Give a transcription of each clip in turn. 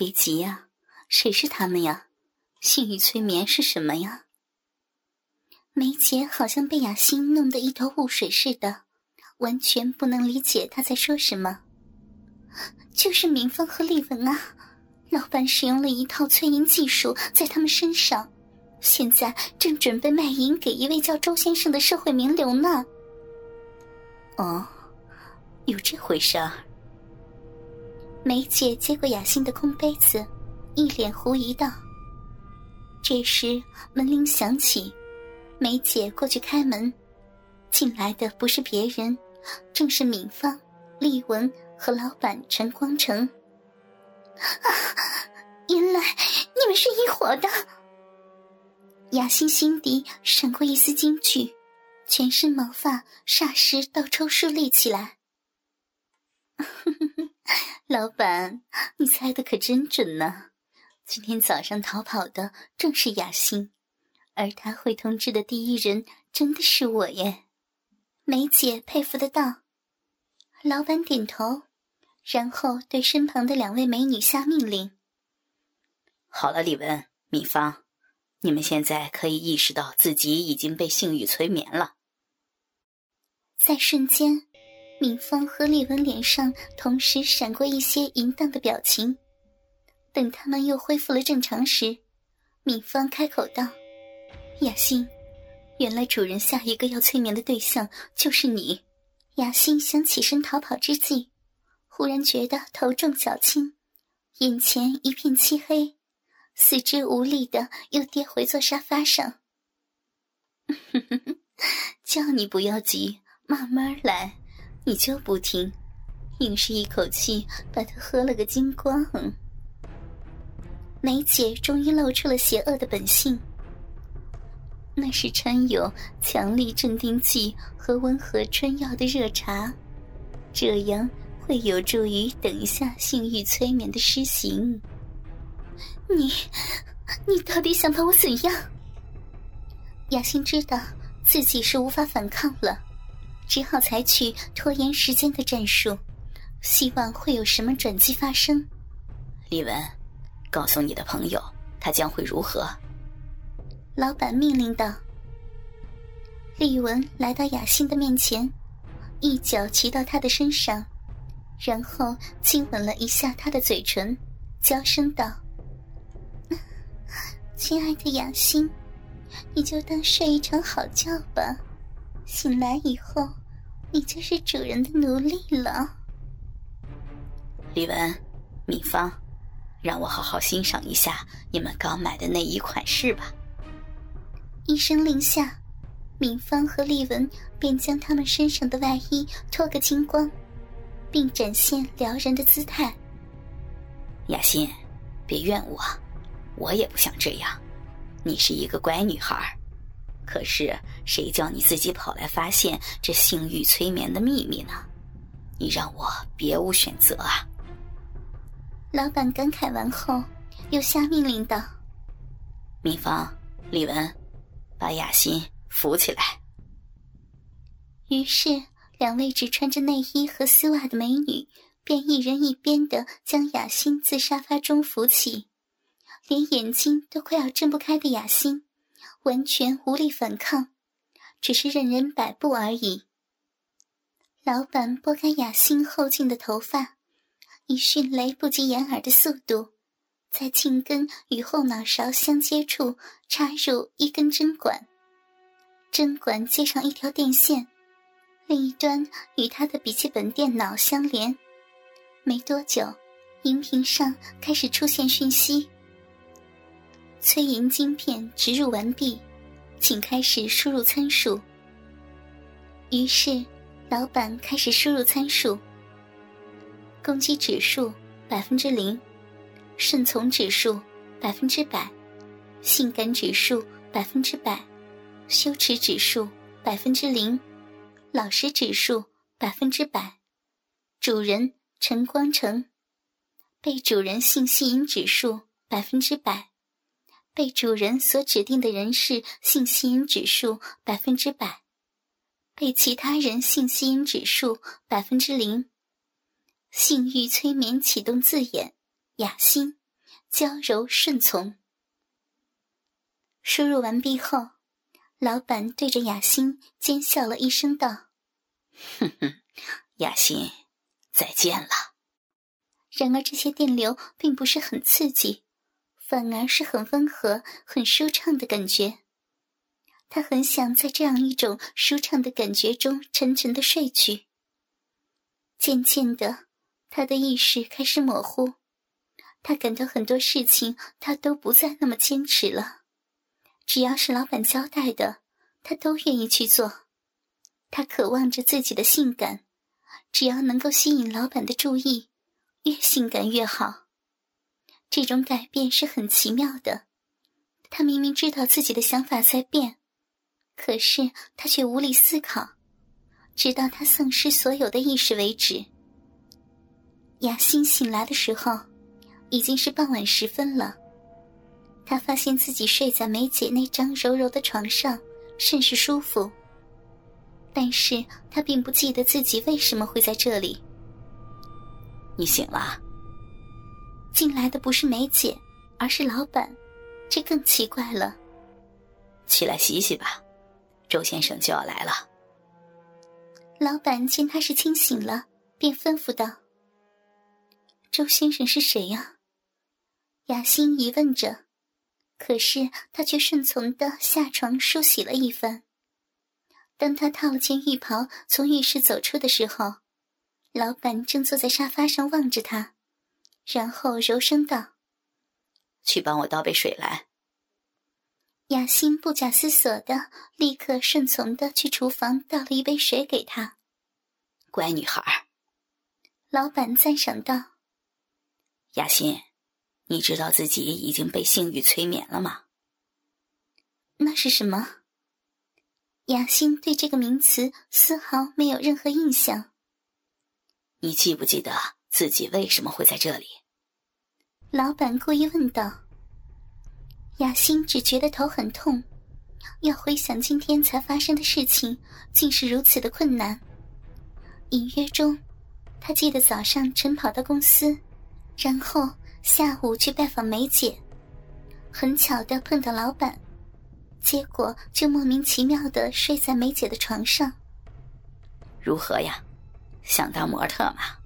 别急呀，谁是他们呀？性欲催眠是什么呀？梅姐好像被雅欣弄得一头雾水似的，完全不能理解他在说什么。就是明芳和丽文啊，老板使用了一套催淫技术在他们身上，现在正准备卖淫给一位叫周先生的社会名流呢。哦，有这回事儿。梅姐接过雅欣的空杯子，一脸狐疑道。这时门铃响起，梅姐过去开门，进来的不是别人，正是敏芳、丽文和老板陈光成。啊，原来你们是一伙的！雅欣心底闪过一丝惊惧，全身毛发霎时倒抽竖立起来。哼哼哼老板，你猜的可真准呢！今天早上逃跑的正是雅欣，而他会通知的第一人真的是我耶！梅姐佩服的道。老板点头，然后对身旁的两位美女下命令：“好了，李文、米芳，你们现在可以意识到自己已经被性欲催眠了。”在瞬间。敏芳和丽文脸上同时闪过一些淫荡的表情，等他们又恢复了正常时，敏芳开口道：“雅欣，原来主人下一个要催眠的对象就是你。”雅欣想起身逃跑之际，忽然觉得头重脚轻，眼前一片漆黑，四肢无力的又跌回坐沙发上。叫你不要急，慢慢来。你就不听，硬是一口气把它喝了个精光。梅姐终于露出了邪恶的本性。那是掺有强力镇定剂和温和春药的热茶，这样会有助于等一下性欲催眠的施行。你，你到底想把我怎样？雅欣知道自己是无法反抗了。只好采取拖延时间的战术，希望会有什么转机发生。李文，告诉你的朋友，他将会如何？老板命令道。李文来到雅欣的面前，一脚骑到她的身上，然后亲吻了一下她的嘴唇，娇声道：“ 亲爱的雅欣，你就当睡一场好觉吧，醒来以后。”你就是主人的奴隶了，李文、敏芳，让我好好欣赏一下你们刚买的内衣款式吧。一声令下，敏芳和丽文便将他们身上的外衣脱个精光，并展现撩人的姿态。雅欣，别怨我，我也不想这样。你是一个乖女孩。可是，谁叫你自己跑来发现这性欲催眠的秘密呢？你让我别无选择啊！老板感慨完后，又下命令道：“敏芳、李文，把雅欣扶起来。”于是，两位只穿着内衣和丝袜的美女便一人一边的将雅欣自沙发中扶起，连眼睛都快要睁不开的雅欣。完全无力反抗，只是任人摆布而已。老板拨开雅欣后颈的头发，以迅雷不及掩耳的速度，在颈根与后脑勺相接处插入一根针管，针管接上一条电线，另一端与他的笔记本电脑相连。没多久，荧屏上开始出现讯息。催银晶片植入完毕，请开始输入参数。于是，老板开始输入参数：攻击指数百分之零，顺从指数百分之百，性感指数百分之百，羞耻指数百分之零，老实指数百分之百。主人陈光成，被主人性吸引指数百分之百。被主人所指定的人士性吸引指数百分之百，被其他人性吸引指数百分之零。性欲催眠启动字眼：雅欣，娇柔顺从。输入完毕后，老板对着雅欣奸笑了一声，道：“哼哼，雅欣，再见了。”然而这些电流并不是很刺激，反而是很温和、很舒畅的感觉。他很想在这样一种舒畅的感觉中沉沉的睡去。渐渐的，他的意识开始模糊，他感到很多事情他都不再那么坚持了。只要是老板交代的，他都愿意去做。他渴望着自己的性感，只要能够吸引老板的注意，越性感越好。这种改变是很奇妙的。他明明知道自己的想法在变。可是他却无力思考，直到他丧失所有的意识为止。雅欣醒来的时候，已经是傍晚时分了。他发现自己睡在梅姐那张柔柔的床上，甚是舒服。但是他并不记得自己为什么会在这里。你醒了？进来的不是梅姐，而是老板，这更奇怪了。起来洗洗吧。周先生就要来了。老板见他是清醒了，便吩咐道：“周先生是谁呀？”雅欣疑问着，可是他却顺从的下床梳洗了一番。当他套了件浴袍从浴室走出的时候，老板正坐在沙发上望着他，然后柔声道：“去帮我倒杯水来。”雅欣不假思索的，立刻顺从的去厨房倒了一杯水给他。乖女孩，老板赞赏道：“雅欣，你知道自己已经被性欲催眠了吗？”那是什么？雅欣对这个名词丝毫没有任何印象。你记不记得自己为什么会在这里？老板故意问道。雅欣只觉得头很痛，要回想今天才发生的事情，竟是如此的困难。隐约中，他记得早上晨跑到公司，然后下午去拜访梅姐，很巧的碰到老板，结果就莫名其妙的睡在梅姐的床上。如何呀？想当模特吗？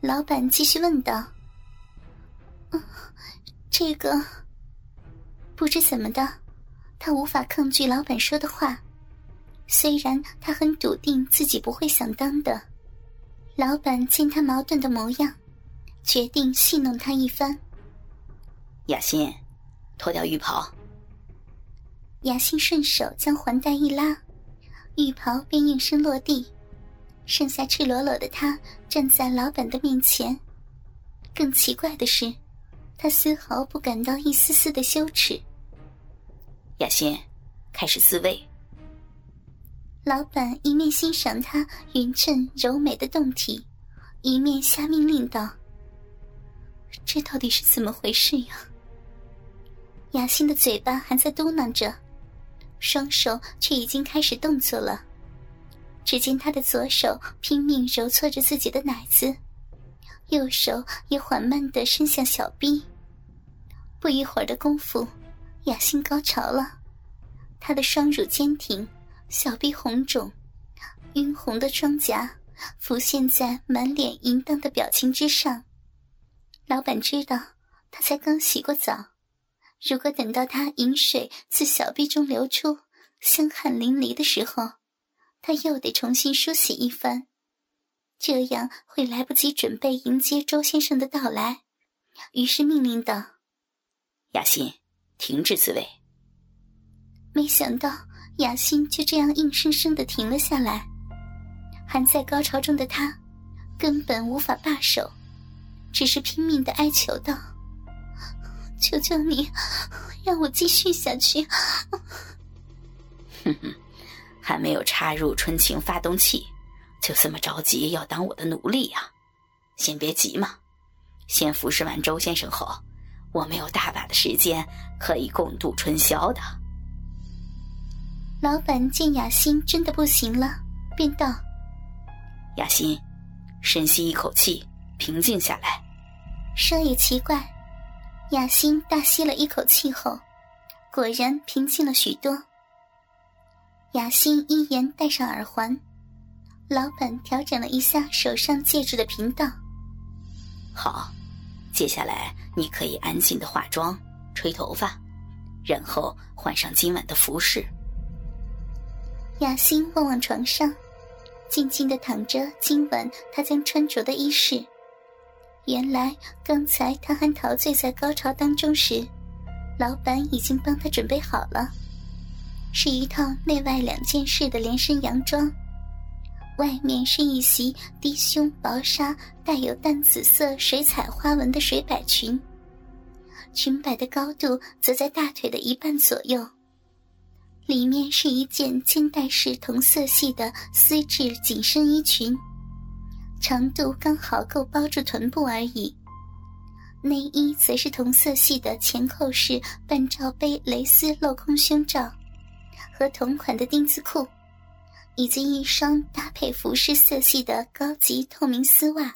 老板继续问道。嗯，这个。不知怎么的，他无法抗拒老板说的话。虽然他很笃定自己不会想当的，老板见他矛盾的模样，决定戏弄他一番。雅欣，脱掉浴袍。雅欣顺手将环带一拉，浴袍便应声落地，剩下赤裸裸的他站在老板的面前。更奇怪的是。他丝毫不感到一丝丝的羞耻。雅欣，开始自慰。老板一面欣赏她匀称柔美的胴体，一面下命令道：“这到底是怎么回事呀？”雅欣的嘴巴还在嘟囔着，双手却已经开始动作了。只见他的左手拼命揉搓着自己的奶子。右手也缓慢的伸向小臂，不一会儿的功夫，雅欣高潮了。她的双乳坚挺，小臂红肿，晕红的双颊浮现在满脸淫荡的表情之上。老板知道她才刚洗过澡，如果等到她饮水自小臂中流出，香汗淋漓的时候，他又得重新梳洗一番。这样会来不及准备迎接周先生的到来，于是命令道：“雅欣，停止自慰。”没想到雅欣就这样硬生生的停了下来，还在高潮中的他根本无法罢手，只是拼命的哀求道：“求求你，让我继续下去。” 哼哼，还没有插入春情发动器。就这么着急要当我的奴隶呀？先别急嘛，先服侍完周先生后，我们有大把的时间可以共度春宵的。老板见雅欣真的不行了，便道：“雅欣，深吸一口气，平静下来。”说也奇怪，雅欣大吸了一口气后，果然平静了许多。雅欣依言戴上耳环，老板调整了一下手上戒指的频道。好，接下来你可以安静的化妆、吹头发，然后换上今晚的服饰。雅欣望望床上，静静的躺着今晚她将穿着的衣饰。原来刚才她还陶醉在高潮当中时，老板已经帮她准备好了，是一套内外两件式的连身洋装，外面是一袭低胸薄纱带有淡紫色水彩花纹的水摆裙，裙摆的高度则在大腿的一半左右，里面是一件肩带式同色系的丝质紧身衣裙。长度刚好够包住臀部而已，内衣则是同色系的前扣式半罩杯蕾丝镂空胸罩，和同款的丁字裤，以及一双搭配服饰色系的高级透明丝袜。